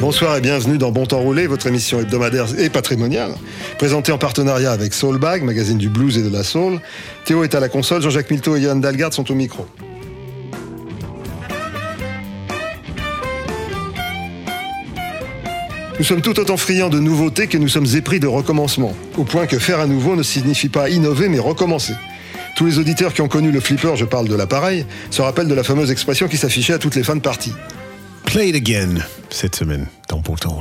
Bonsoir et bienvenue dans Bon Temps Roulé, votre émission hebdomadaire et patrimoniale, présentée en partenariat avec Soulbag, magazine du blues et de la soul. Théo est à la console, Jean-Jacques Milteau et Yann Dalgard sont au micro. Nous sommes tout autant friands de nouveautés que nous sommes épris de recommencements, au point que faire à nouveau ne signifie pas innover mais recommencer. Tous les auditeurs qui ont connu le flipper, je parle de l'appareil, se rappellent de la fameuse expression qui s'affichait à toutes les fins de partie. Play It Again cette semaine dans Beau Temps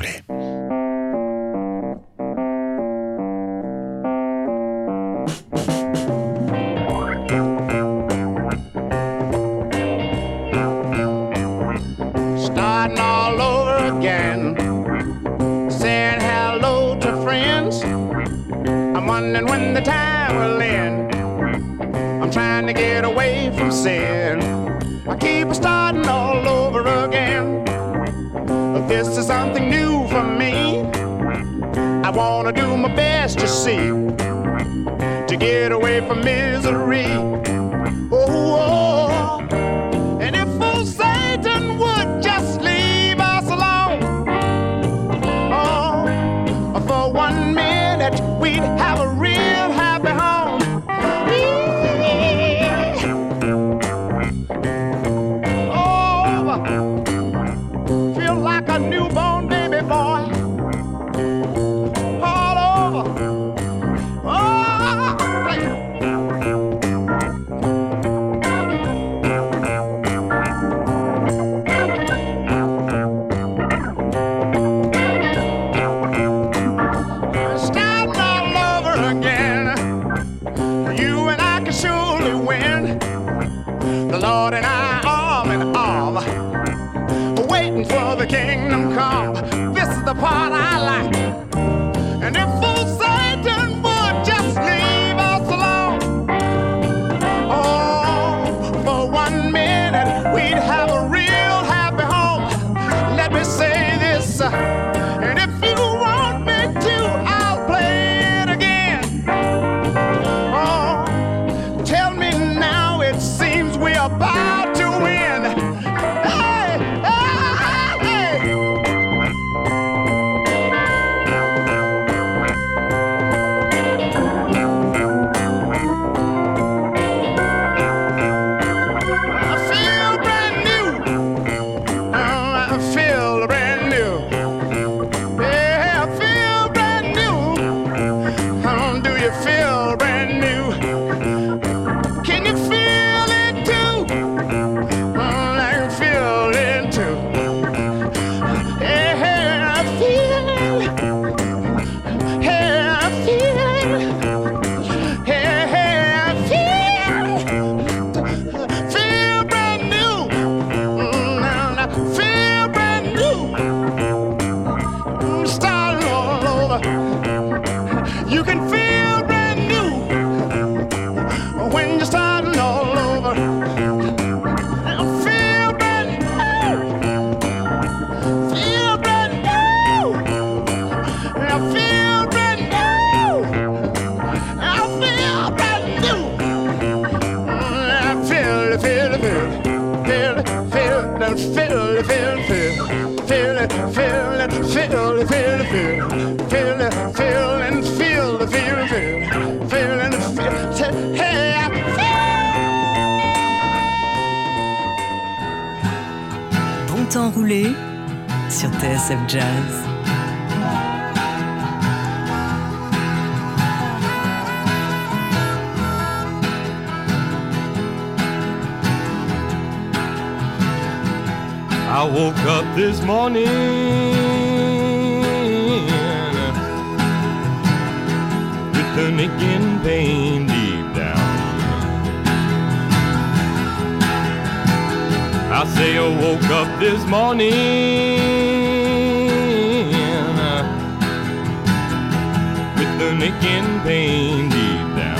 an aching pain deep down.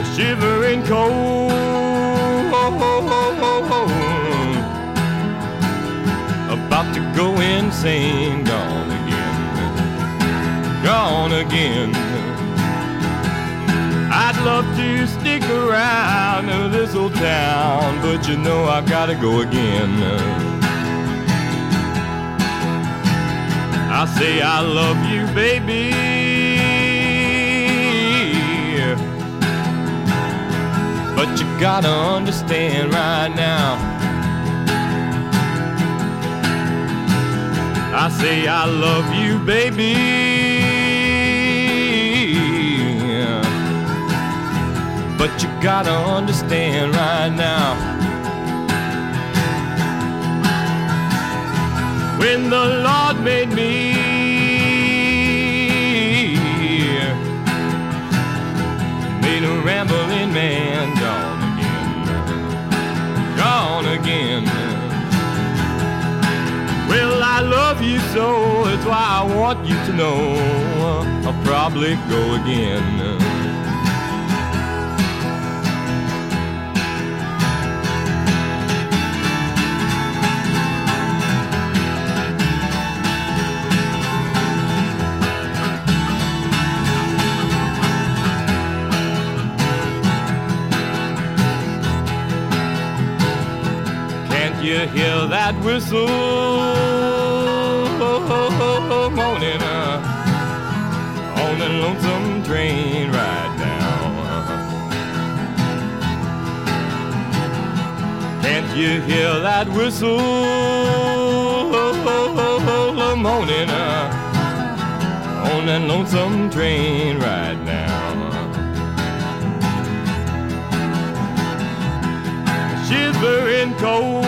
A shivering cold, about to go insane, gone again, gone again. I'd love to stick around in this old town, but you know I gotta go again. I say I love you, baby. But you gotta understand right now. I say I love you, baby. But you gotta understand right now. When the Lord made me, made a rambling man gone again, gone again. Well, I love you so, that's why I want you to know I'll probably go again. You hear that whistle moaning uh, on the lonesome train right now? Can't you hear that whistle moaning uh, on that lonesome train right now? Shivering cold.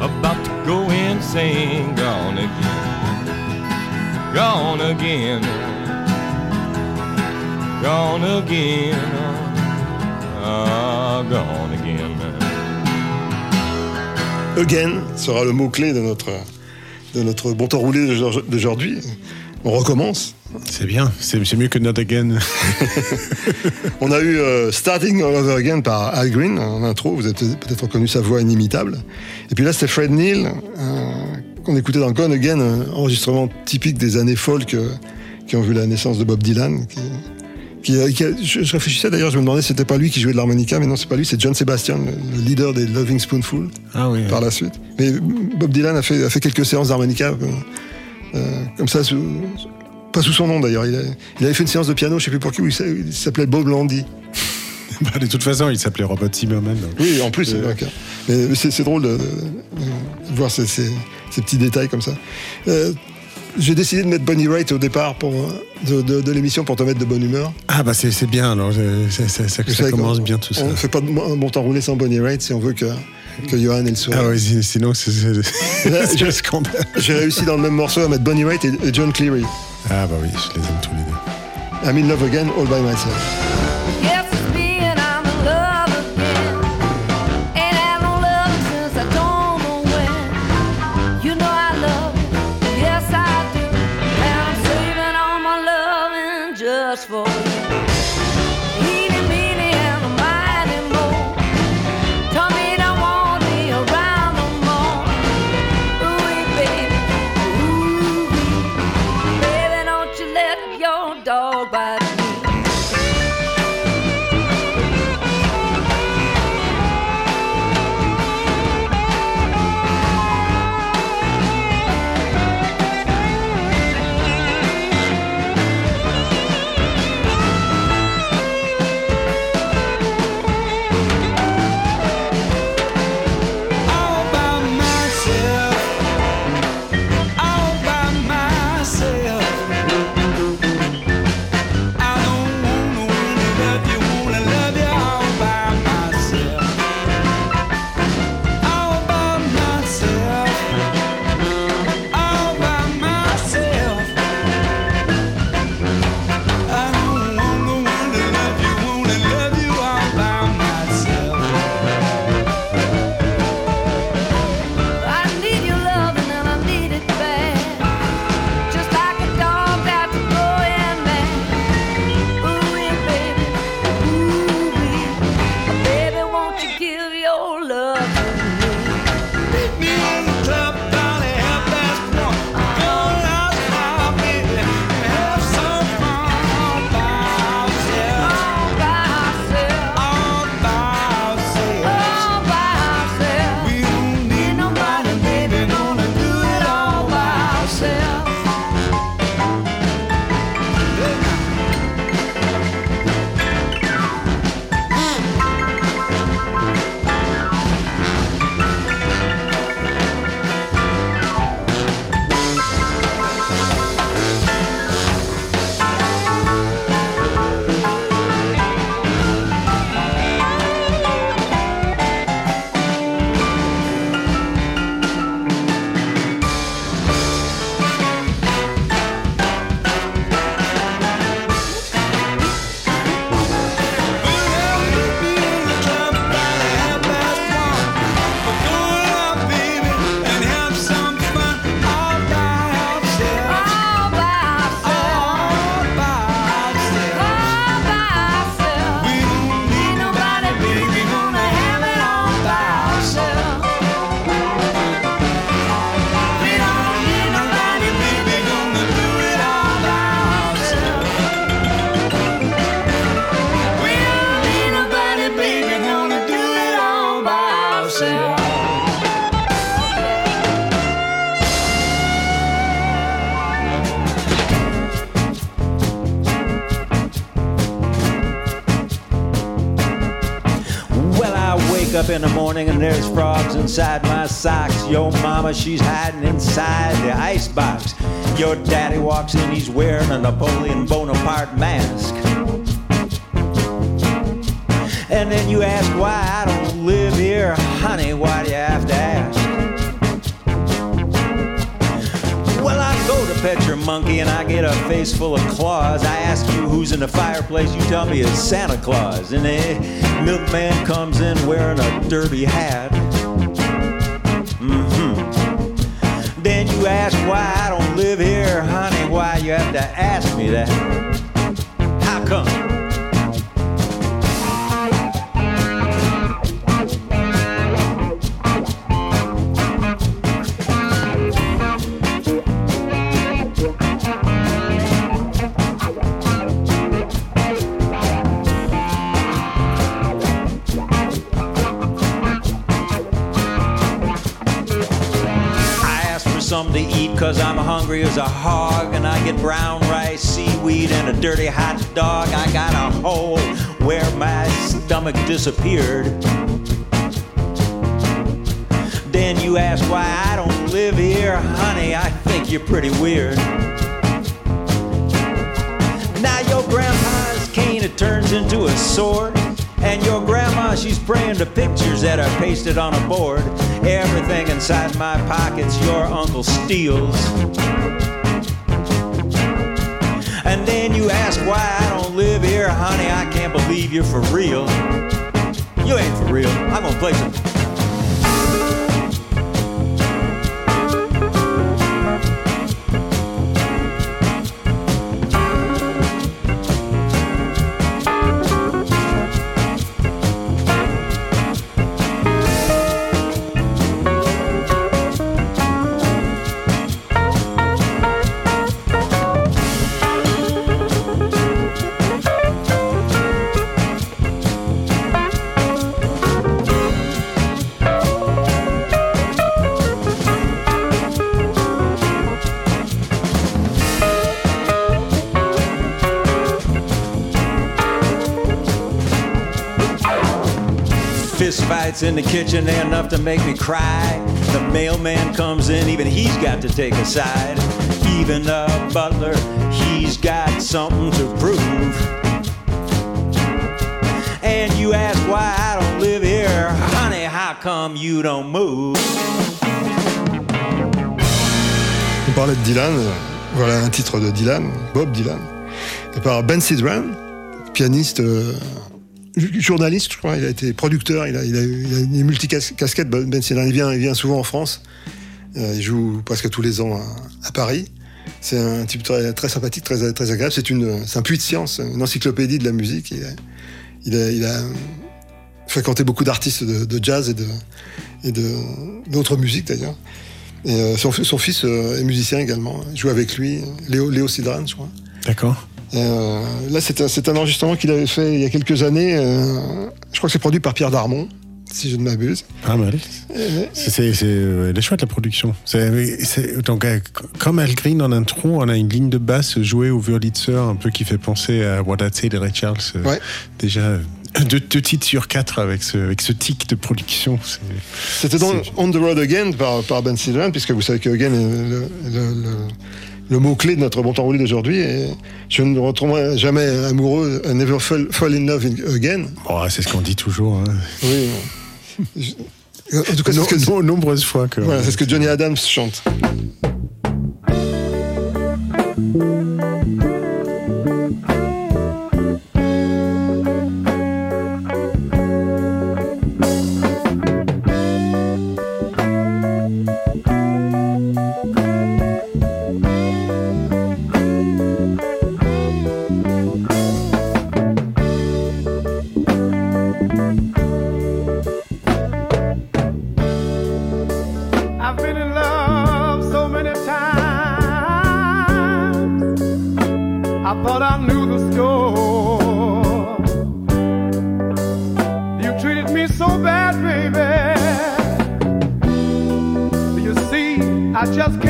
About to go insane, gone again, gone again, gone again, ah, gone again. Again sera le mot-clé de notre, de notre bon temps roulé d'aujourd'hui. On recommence. C'est bien, c'est mieux que Not Again. On a eu euh, Starting All Over Again par Al Green en intro. Vous avez peut-être reconnu sa voix inimitable. Et puis là, c'était Fred Neil euh, qu'on écoutait dans Gone Again, un enregistrement typique des années folk euh, qui ont vu la naissance de Bob Dylan. Qui, qui a- qui a- je, je réfléchissais d'ailleurs, je me demandais si c'était pas lui qui jouait de l'harmonica, mais non, c'est pas lui, c'est John Sebastian, le, le leader des Loving Spoonful. Ah oui. par la suite. Mais Bob Dylan a fait, a fait quelques séances d'harmonica, euh, euh, comme ça, sous- pas sous son nom d'ailleurs. Il, avait fait une séance de piano, je sais plus pour qui, où il s'a- il s'appelait Bob Landy. Bah, de toute façon, il s'appelait Robert Zimmerman. donc. Oui, en plus, c'est Euh. c'est drôle de, de- de voir ces, ces- ces petits détails comme ça. Euh, J'ai décidé de mettre Bonnie Wright au départ pour, euh, de, l'émission pour te mettre de bonne humeur. Ah bah c'est bien, alors euh, ça, ça- ça- Vous ça savez commence bien tout ça. On ne fait pas un bon temps roulé sans Bonnie Wright si on veut que, que Johan ait le soir. Ah oui, si- sinon c'est un scandale. J'ai réussi dans le même morceau à mettre Bonnie Wright et, et John Cleary. Ah bah oui, je les aime tous les deux. I'm in love again, all by myself. Yes, up in the morning and there's frogs inside my socks. Yo, mama, she's hiding inside the icebox. Your daddy walks in, he's wearing a Napoleon Bonaparte mask. And then you ask why I don't live here, honey. Why do you have pet your monkey and I get a face full of claws. I ask you who's in the fireplace, you tell me it's Santa Claus. And the milkman comes in wearing a derby hat. Mm hmm Then you ask why I don't live here, honey. Why you have to ask me that? How come? Something to eat cause I'm hungry as a hog and I get brown rice, seaweed, and a dirty hot dog. I got a hole where my stomach disappeared. Then you ask why I don't live here, honey. I think you're pretty weird. Now your grandpa's cane it turns into a sword. And your grandma, she's praying to pictures that are pasted on a board. Everything inside my pockets your uncle steals. And then you ask why I don't live here, honey. I can't believe you're for real. You ain't for real. I'm gonna play some. In the kitchen, they're enough to make me cry. The mailman comes in, even he's got to take a side. Even the butler, he's got something to prove. And you ask why I don't live here, honey, how come you don't move? On parlait de Dylan, voilà un titre de Dylan, Bob Dylan, par Ben Sidran, pianiste, euh, journaliste, je crois. Il a été producteur, il a, il a, il a une multicasquette. Ben Sidran, il vient, il vient souvent en France. Euh, il joue presque tous les ans à, Paris. C'est un type très, sympathique, très, très agréable. C'est un puits de science, une encyclopédie de la musique. Il a, fréquenté beaucoup d'artistes de, jazz et de, d'autres musiques d'ailleurs. Euh, son, son fils euh, est musicien également. Il joue avec lui, Léo, Léo Sidran, je crois. D'accord. Euh, là, c'est un, enregistrement qu'il avait fait il y a quelques années. euh, je crois que c'est produit par Pierre Darmon, si je ne m'abuse. Pas mal. C'est, c'est, c'est, euh, elle est chouette la production. C'est, donc, euh, comme Al Green en intro, on a une ligne de basse jouée au Wurlitzer, un peu qui fait penser à What I'd Say de Ray Charles. euh, Ouais. Déjà, euh, deux, deux titres sur quatre avec ce, avec ce tic de production. C'était dans On the Road Again par, par Ben Sidran, puisque vous savez que Again est le, le- le- le mot-clé de notre bon temps roulé d'aujourd'hui. Je ne retomberai jamais amoureux, I never fall, fall in love again. Bon, c'est ce qu'on dit toujours. hein. Oui. En tout cas, ce que, No- nombreuses fois que. voilà, c'est ce que Johnny Adams chante. just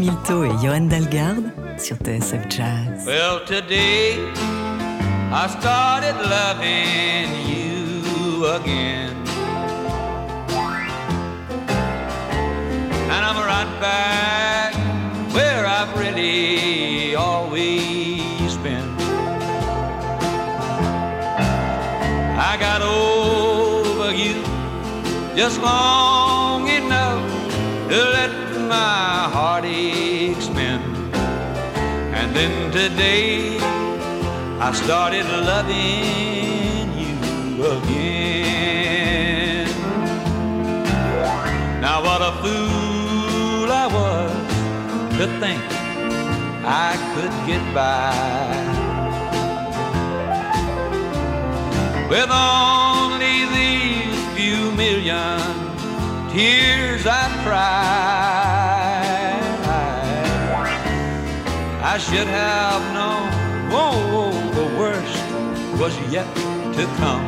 Milteau et Johan Dalgarde sur TSF Jazz. Well, today I started loving you again. And I'm right back where I've really always been. I got over you just long. day I started loving you again. Now, what a fool I was to think I could get by with only these few million tears I cried. I should have known oh, the worst was yet to come.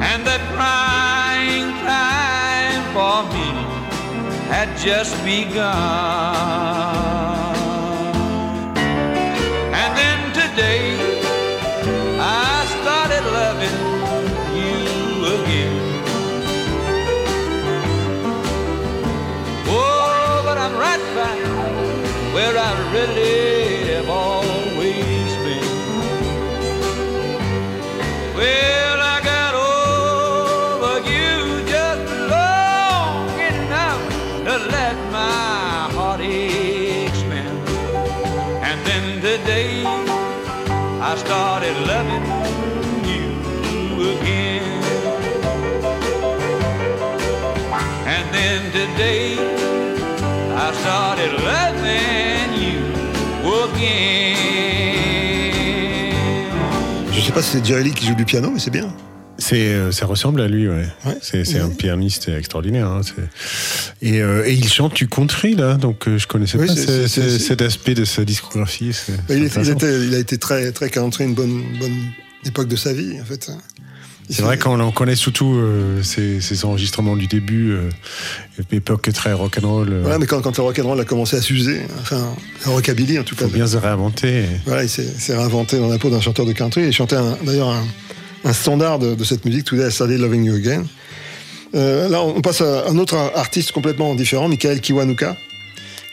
And that crying time for me had just begun. And then today pas si c'est Jerry Lee qui joue du piano, mais c'est bien. C'est, euh, ça ressemble à lui, ouais. C'est, c'est un pianiste extraordinaire. hein, c'est- Et, euh, et il chante du country, là, donc euh, je connaissais Oui, pas c'est- c'est- cet aspect de sa discographie. Il, était- a été très, très country, une bonne, bonne époque de sa vie, en fait. C'est vrai qu'on en connaît surtout euh, ses enregistrements du début, euh, époque très rock'n'roll. euh, Voilà, mais quand, quand le rock'n'roll a commencé à s'user, enfin, le rockabilly en tout cas, faut bien se réinventer. voilà, il s'est réinventé dans la peau d'un chanteur de country et chantait d'ailleurs un, un standard de, de cette musique, Today I Started Loving You Again. Euh, là, on passe à un autre artiste complètement différent, Michael Kiwanuka,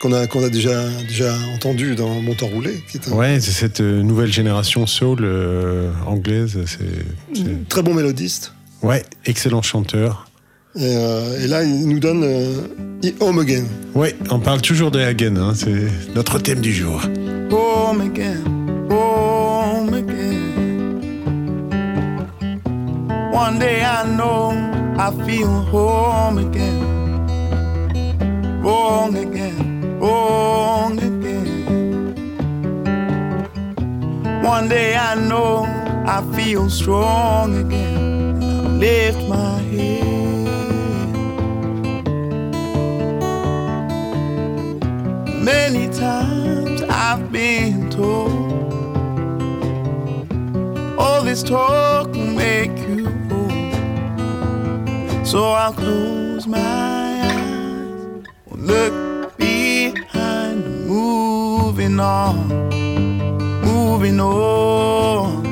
qu'on a, qu'on a déjà, déjà entendu dans Mon temps roulé, qui est un Ouais, c'est cette euh, nouvelle génération soul euh, anglaise. C'est, très bon mélodiste. Ouais, excellent chanteur. Et, euh, et là, il nous donne euh, Home Again. Ouais, on parle toujours de Hagen, hein, c'est notre thème du jour. home again, home again. One day I know I feel home again, wrong again, wrong again. One day I know I feel strong again. I lift my head. Many times I've been told all this talk will make you old. So I'll close my eyes, look moving on, moving on.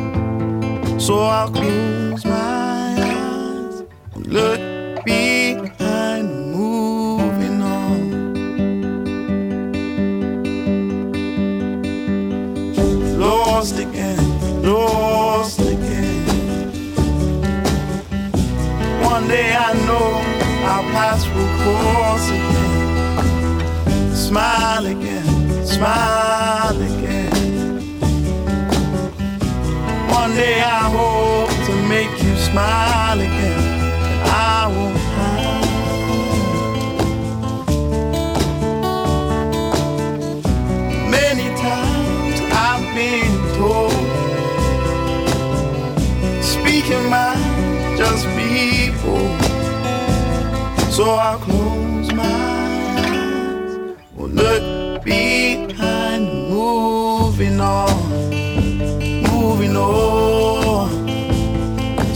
So I'll close my eyes, and look behind, moving on. lost again, lost again. One day I know our paths will cross again. Smile again, smile again. One day I hope to make you smile again. I won't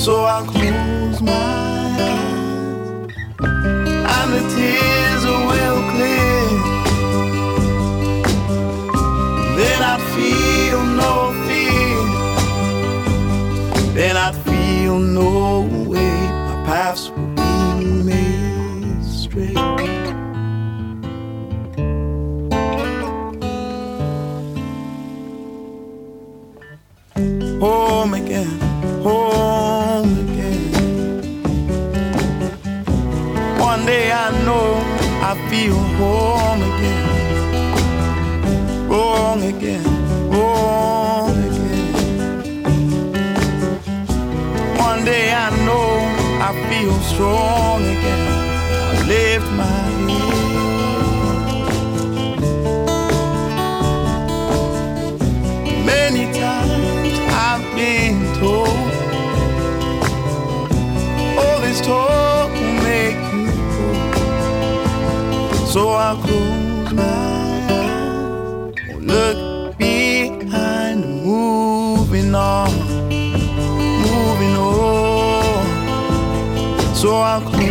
So I'll close my eyes And the tears home again. Wrong again, wrong again. One day I know I feel strong So I'll close my eyes look behind, moving on, moving on. So I'll close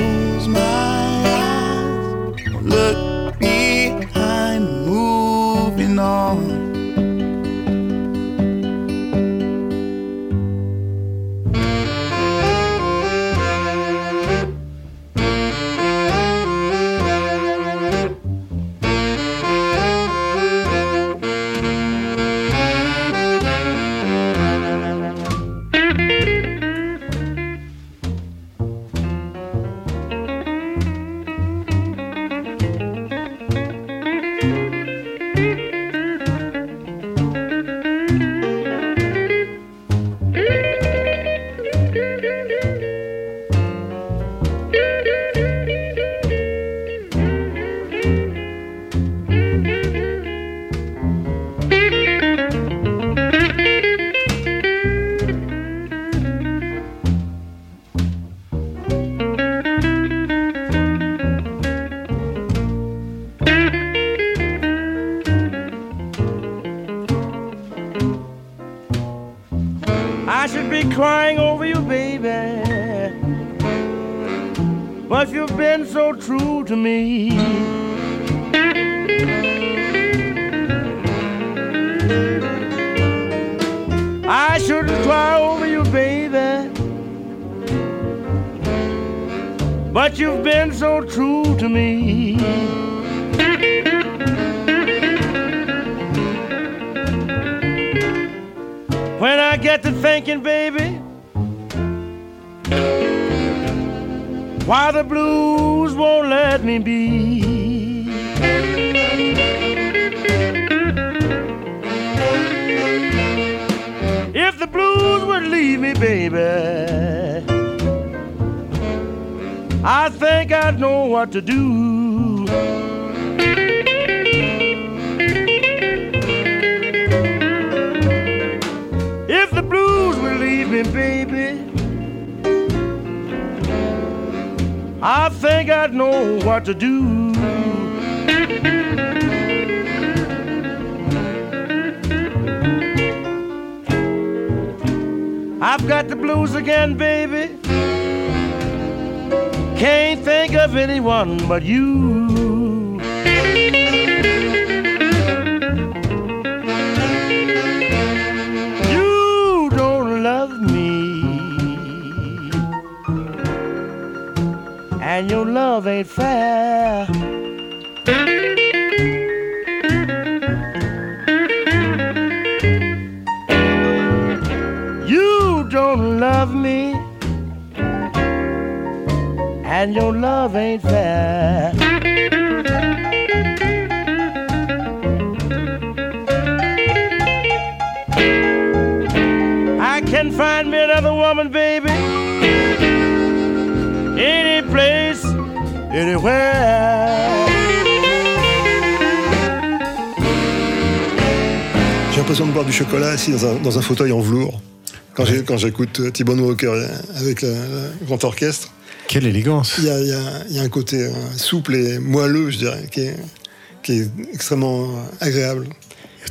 Get to thinking, baby, why the blues won't let me be. If the blues would leave me, baby, I think I'd know what to do. Me, baby, I think I'd know what to do. I've got the blues again, baby. Can't think of anyone but. You love ain't fair. You don't love me, and your love ain't fair. Anywhere. J'ai l'impression de boire du chocolat assis dans un, dans un fauteuil en velours. Quand j'écoute euh, T-Bone Walker avec le, le grand orchestre, Quelle élégance. il y a, il y a- il y a un côté euh, souple et moelleux, je dirais, qui est, qui est extrêmement euh, agréable.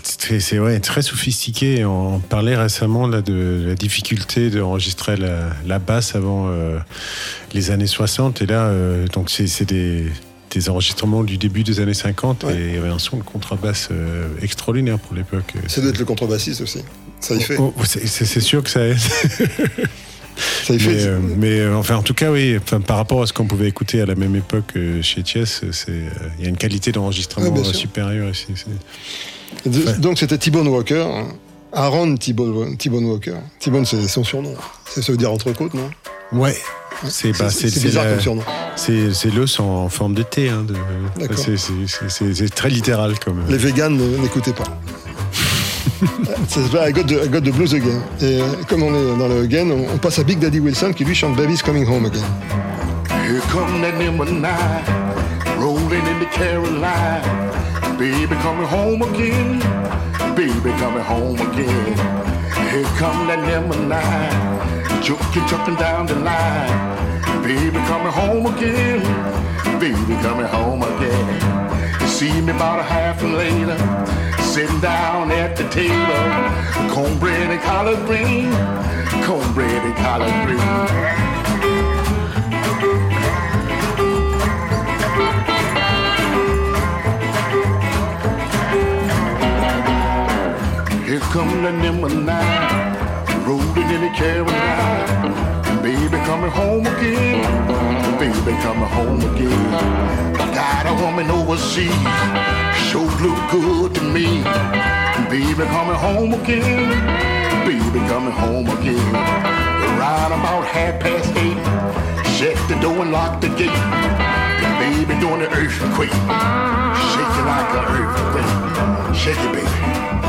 C'est c'est, ouais, très sophistiqué. On parlait récemment là, de la difficulté d'enregistrer la, la basse avant euh, les années 60. Et là, euh, donc c'est c'est des, des enregistrements du début des années 50. Et il y avait un son de contrebasse euh, extraordinaire pour l'époque. Ça doit être le contrebassiste aussi. Ça y fait. Oh, oh, c'est- c'est c'est sûr que ça aide. Ça y fait. Mais, euh, mais, euh, enfin, en tout cas, oui, enfin, par rapport à ce qu'on pouvait écouter à la même époque euh, chez Thiès, c'est, il y a une qualité d'enregistrement supérieure ici. C'est- De- Donc c'était T-Bone Walker, hein. Aaron T-Bone Walker. T-Bone, c'est son surnom. Ça, ça veut dire entrecôte, non? Ouais. C'est bah, C'est- c'est bizarre la- comme surnom. C'est c'est l'os en forme de T. Hein, c'est- c'est- c'est- C'est c'est très littéral comme. Les véganes ne- n'écoutaient pas. Ça s'appelle I got, the, I got the blues again. Et euh, comme on est dans le again, on, on passe à Big Daddy Wilson qui lui chante Baby's Coming Home Again. Here come that number nine, rolling into Caroline. Baby coming home again, baby coming home again. Here come that number nine, juking, jumping down the line. Baby coming home again, baby coming home again. See me about a half later, sitting down at the table. Cornbread and collard green, cornbread and collard green. Here come the nine, rolling in the Carolina. Baby coming home again, baby coming home again. Got a woman overseas, sure look good to me. Baby coming home again, baby coming home again. Around about half past eight, shut the door and lock the gate. Baby doing the earthquake, shake it like an earthquake. Shake it, baby.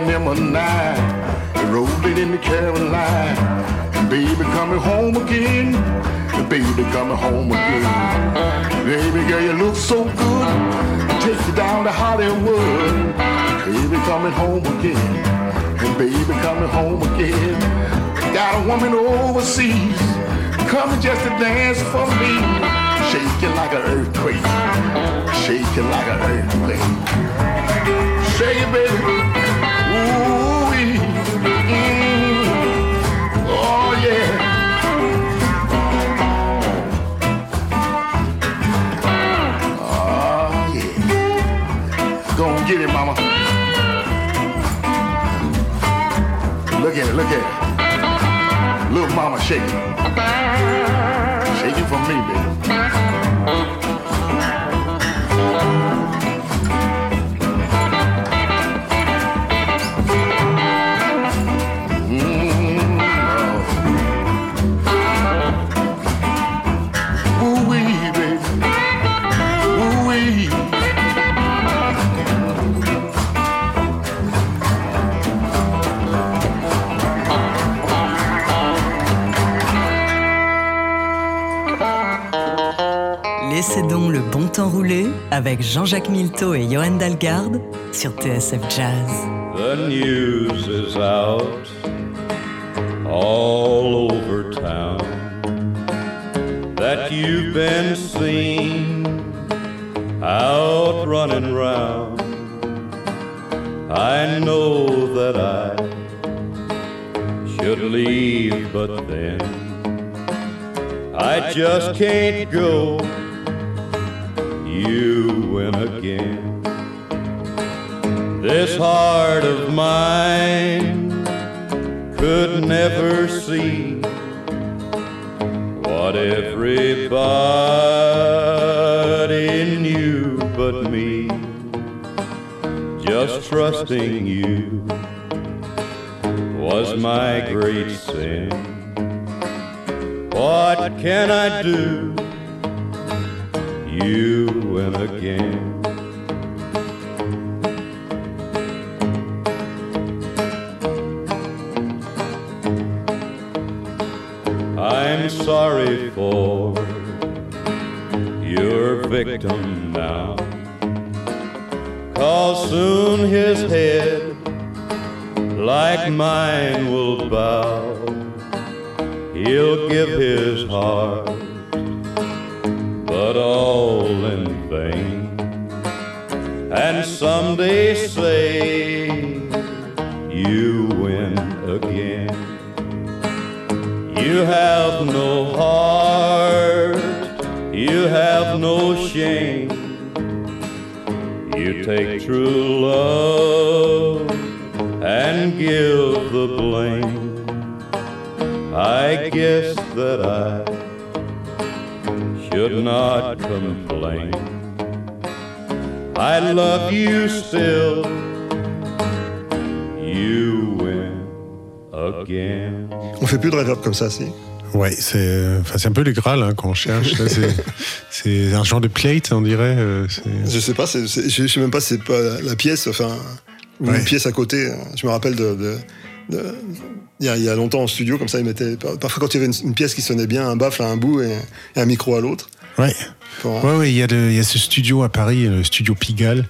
That number nine, rolling in the Caroline. And baby coming home again, and baby coming home again. Baby girl, you look so good, take you down to Hollywood. Baby coming home again, and baby coming home again. Got a woman overseas, coming just to dance for me. Shaking like an earthquake, shaking like an earthquake. Shake it, baby. Get it, mama. Look at it, look at it. Little mama shaking. Shaking for me, baby. Le bon temps rouler avec Jean-Jacques Milteau et Johan Dalgarde sur TSF Jazz. The news is out all over town that you've been seen out running round. I know that I should leave, but then I just can't go. Again. This heart of mine could never see what everybody knew but me. Just trusting you was my great sin. What can I do? You win again. Victim now. Cause soon his head, like mine, will bow. He'll give his heart, but all in vain. And someday say, true love and give the blame. I guess that I should not complain. I love you still. You win again. On fait plus de reverb comme ça, si? Ouais, c'est enfin, c'est un peu le Graal hein, qu'on cherche. là, c'est- un genre de plate, on dirait. euh, Je sais pas, c'est- c'est- je sais même pas si c'est pas la pièce, enfin, ou Ouais. une pièce à côté. Je me rappelle de. il y, a, il y a longtemps en studio, comme ça, ils mettaient. Parfois, quand il y avait une, une pièce qui sonnait bien, un baffle à un bout et, et un micro à l'autre. Ouais. Pour- Ouais, ouais, il y, a le- il y a ce studio à Paris, le studio Pigalle,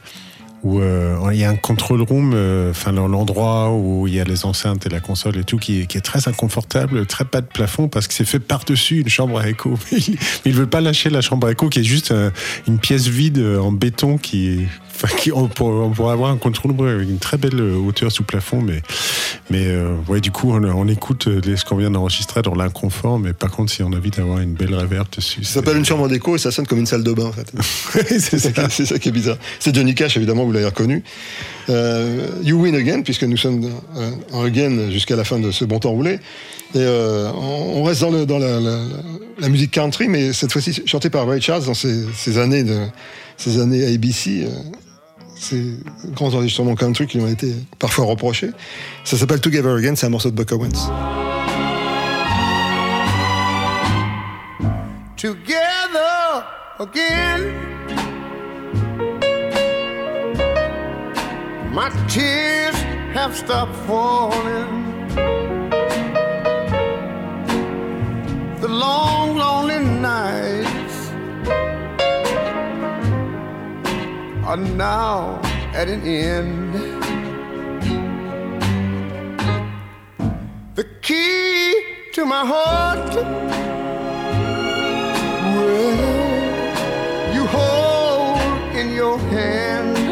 où euh, il y a un control room, euh, enfin l'endroit où il y a les enceintes et la console et tout, qui est, qui est très inconfortable, très pas de plafond, parce que c'est fait par-dessus une chambre à écho. Mais ils, mais ils veulent pas lâcher la chambre à écho, qui est juste euh, une pièce vide en béton qui. Enfin, qui, on, pour- on pourrait avoir un control room avec une très belle hauteur sous plafond, mais, mais euh, ouais, du coup, on, on écoute les- ce qu'on vient d'enregistrer dans l'inconfort, mais par contre, si on a envie d'avoir une belle reverb dessus, Ça s'appelle une chambre d'écho et ça sonne comme une salle de bain, en fait. c'est ça, qui est- c'est ça qui est bizarre. C'est Johnny Cash, évidemment, vous l'avez reconnu. Euh, you Win Again, puisque nous sommes euh, en again jusqu'à la fin de ce bon temps roulé. Et euh, on, reste dans, la, musique country, mais cette fois-ci chantée par Ray Charles dans ses, années de ces années ABC. euh, ces grands enregistrements country qui lui ont été parfois reprochés. Ça s'appelle Together Again, c'est un morceau de Buck Owens. together again. My tears have stopped falling. The long, lonely nights are now at an end. The key to my heart, well, you hold in your hand.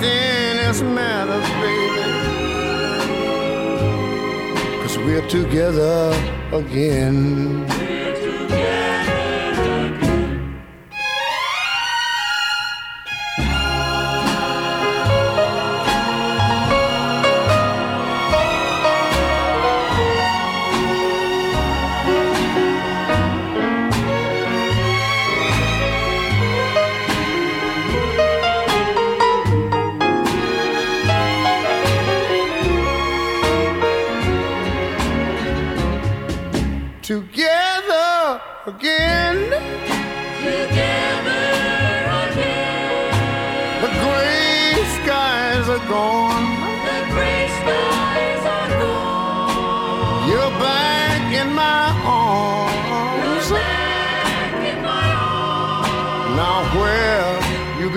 Nothing else matters, baby. Cause we're together again.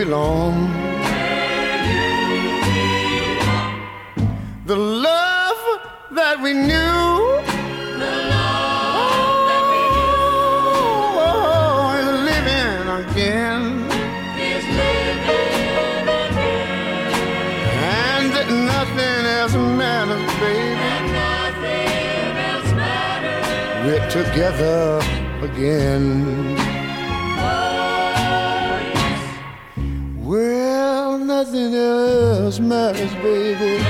Belong. The love that we knew. The love that we knew. is living again. Is living again. And nothing else matters, baby. And nothing else matters. We're together again. Matters, baby.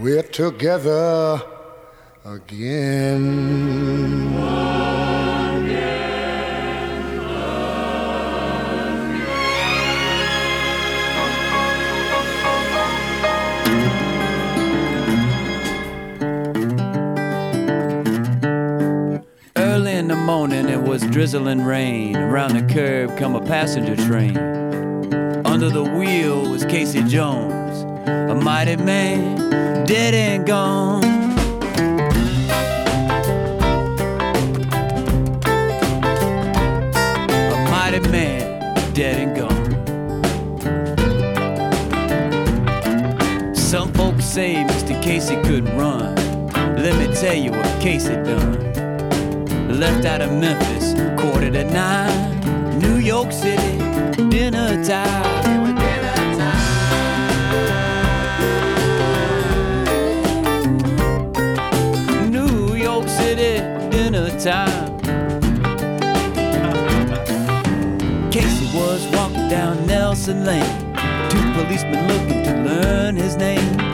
We're together again. Morning, it was drizzling rain. Around the curb come a passenger train. Under the wheel was Casey Jones, a mighty man, dead and gone. A mighty man, dead and gone. Some folks say Mr. Casey could run. Let me tell you what Casey done. Left out of Memphis, quarter to nine. New York City, dinner time. New York City, dinner time. Casey was walking down Nelson Lane. Two policemen looking to learn his name.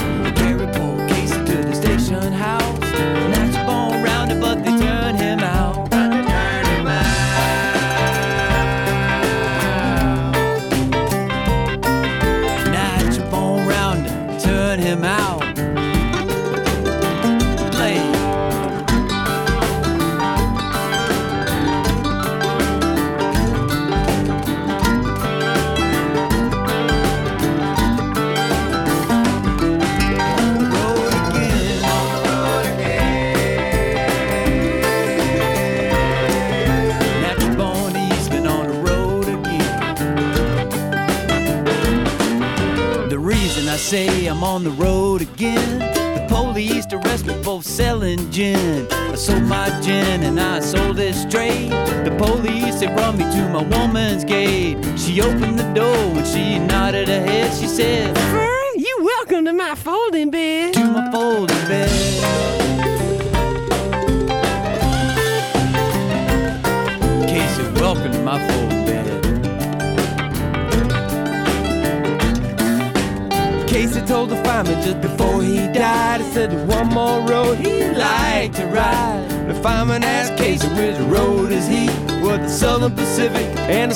Reason I say I'm on the road again, the police arrest me for selling gin. I sold my gin and I sold it straight. The police they brought me to my woman's gate. She opened the door and she nodded her head. She said, You welcome to my folding bed. To my folding bed. Welcome to my folding Casey told the fireman just before he died, he said one more road he'd like to ride. The fireman asked Casey which road is he? Well, the Southern Pacific and the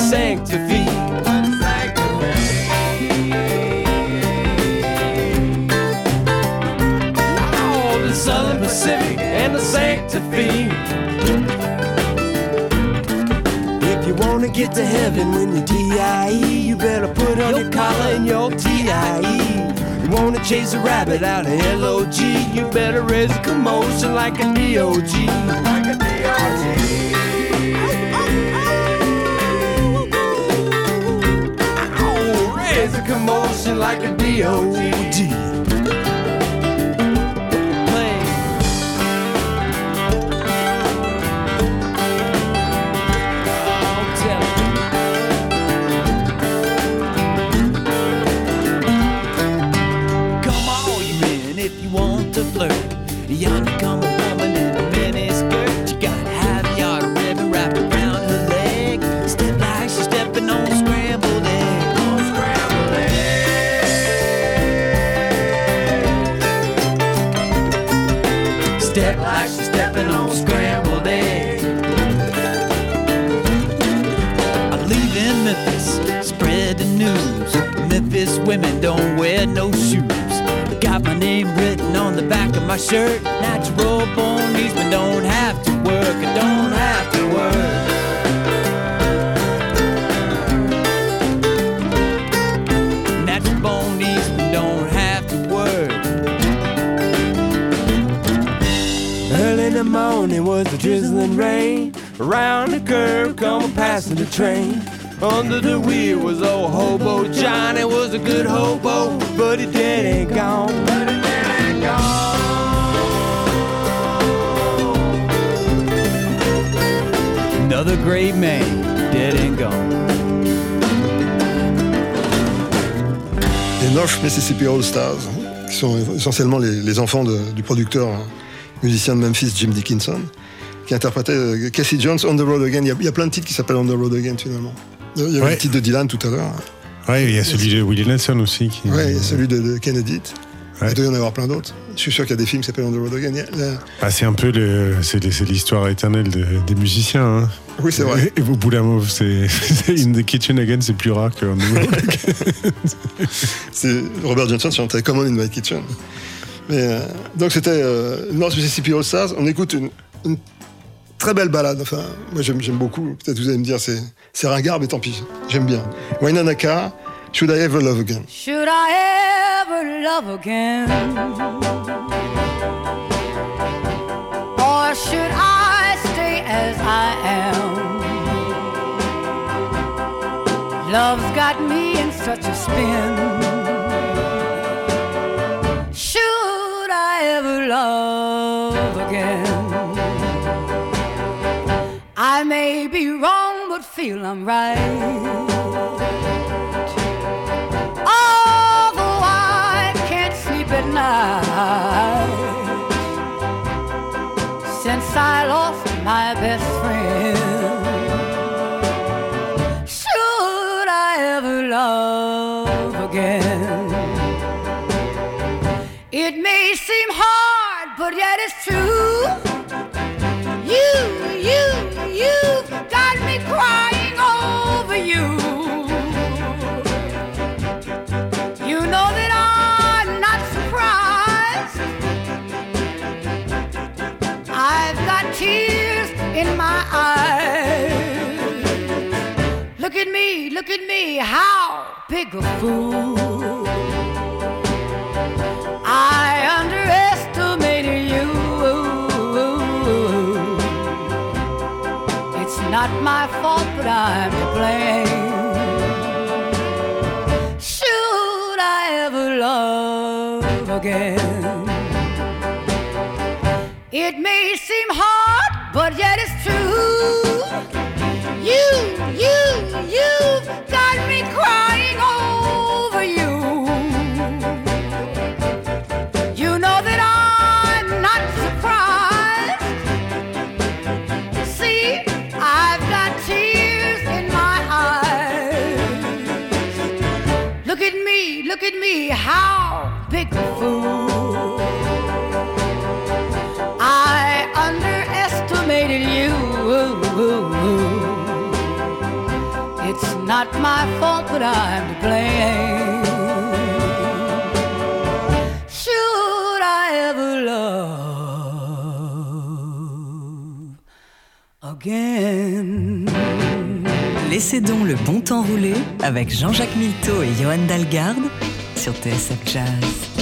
the Southern Pacific and the Santa Fe. If you wanna get to heaven when you DIE, you better put on your collar and your TIE. You wanna chase a rabbit out of LOG, you better raise a commotion like a DOG. Like a DOG. Raise a commotion like a DOG. Want to my shirt. Natural born Eastman don't have to work. I don't have to work. Natural born Eastman don't have to work. Early in the morning was a drizzling rain. Around the curve, come a passing the train. Under the wheel was old hobo Johnny was a good hobo. But he dead ain't gone. Great man, dead and gone. Les North Mississippi All Stars, qui sont essentiellement les, les enfants de- du producteur hein, musicien de Memphis Jim Dickinson, qui interprétait euh, Casey Jones On the Road Again. Il y a, il y a plein de titres qui s'appellent On the Road Again finalement. Il y avait Ouais. le titre de Dylan tout à l'heure. Ouais, il y a celui de Willie Nelson aussi. Qui... Ouais, il y a celui de, de Kennedy. Il doit y en avoir plein d'autres. Je suis sûr qu'il y a des films qui s'appellent On the Road Again. La- Ah, c'est un peu le, c'est, c'est l'histoire éternelle de- des musiciens. Hein. Oui, c'est vrai. Et vous Boulamov, c'est, c'est In the Kitchen Again, c'est plus rare que On the Road Again. C'est Robert Johnson chantait Come On in My Kitchen. Mais, euh, donc c'était euh, North Mississippi All Stars. On écoute une, une très belle balade. Enfin, moi j'aime, j'aime beaucoup. Peut-être vous allez me dire c'est, c'est ringard, mais tant pis. J'aime bien. Wainanaka, Should I Ever Love Again? Should I ever love again? Such a spin. Should I ever love again? I may be wrong, but feel I'm right. Although I can't sleep at night since I lost my best friend. It may seem hard, but yet it's true. You, you, you've got me crying over you. You know that I'm not surprised. I've got tears in my eyes. Look at me, look at me, how big a fool. Not my fault, but I'm to blame. Should I ever love again? It may seem hard, but yet it's true. You, you, you've got me crying fool. I underestimated you. It's not my fault, but I'm to blame. Should I ever love again? Laissez donc le bon temps rouler avec Jean-Jacques Milteau et Johan Dalgarde sur TSF Jazz.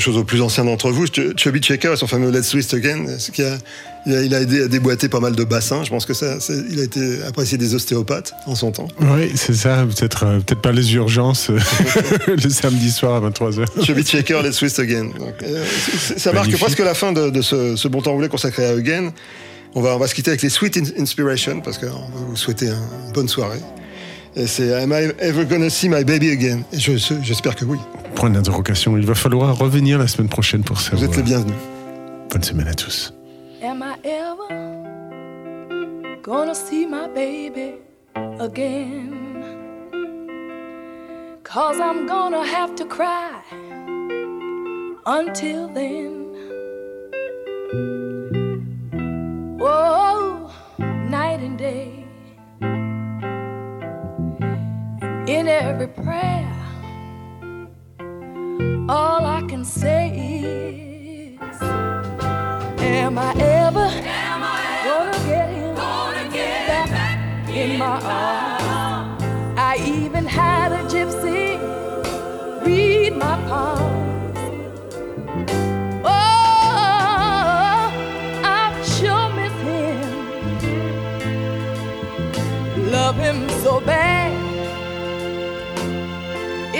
Chose aux plus anciens d'entre vous. Ch- Chubby Checker et son fameux Let's Twist Again, ce qui a, il, a, il a aidé à déboîter pas mal de bassins. Je pense que ça, il a été apprécié des ostéopathes en son temps. Oui, c'est ça. Peut-être euh, peut-être pas les urgences euh, le samedi soir à 23h. Chubby Checker, Let's Twist Again. Donc, euh, ça marque Magnifique. presque la fin de, de ce, ce bon temps roulé consacré à Again. On va, on va se quitter avec les Sweet In- Inspiration parce qu'on va vous souhaiter un- une bonne soirée. Et c'est Am I ever gonna see my baby again? Et je- j'espère que oui. Point d'interrogation. Il va falloir revenir la semaine prochaine pour savoir. Vous êtes les bienvenus. Bonne semaine à tous. Am I ever gonna see my baby again? Cause I'm gonna have to cry until then. Whoa, night and day. In every prayer, all I can say is. Am I ever gonna get him back, in my arms? I even had a gypsy read my palms. Oh, I sure miss him. Love him so bad.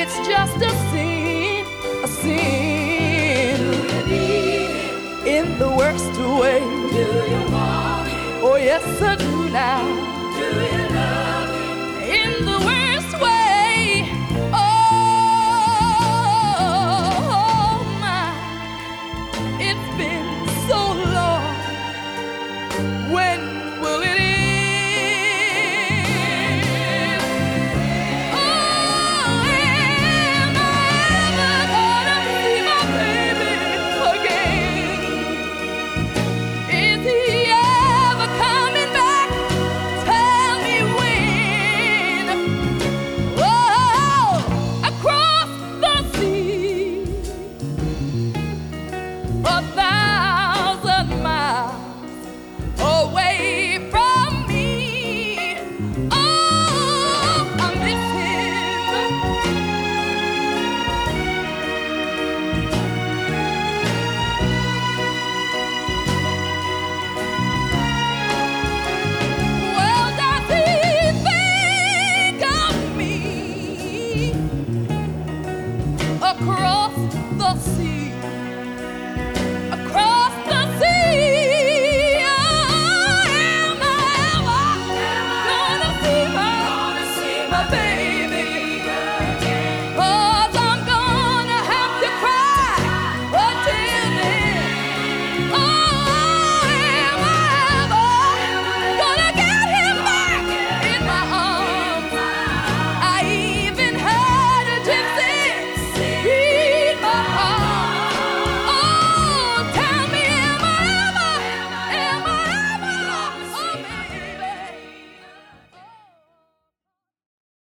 It's just a sin, a sin in the worst way. Do you want it? Oh yes, I do now.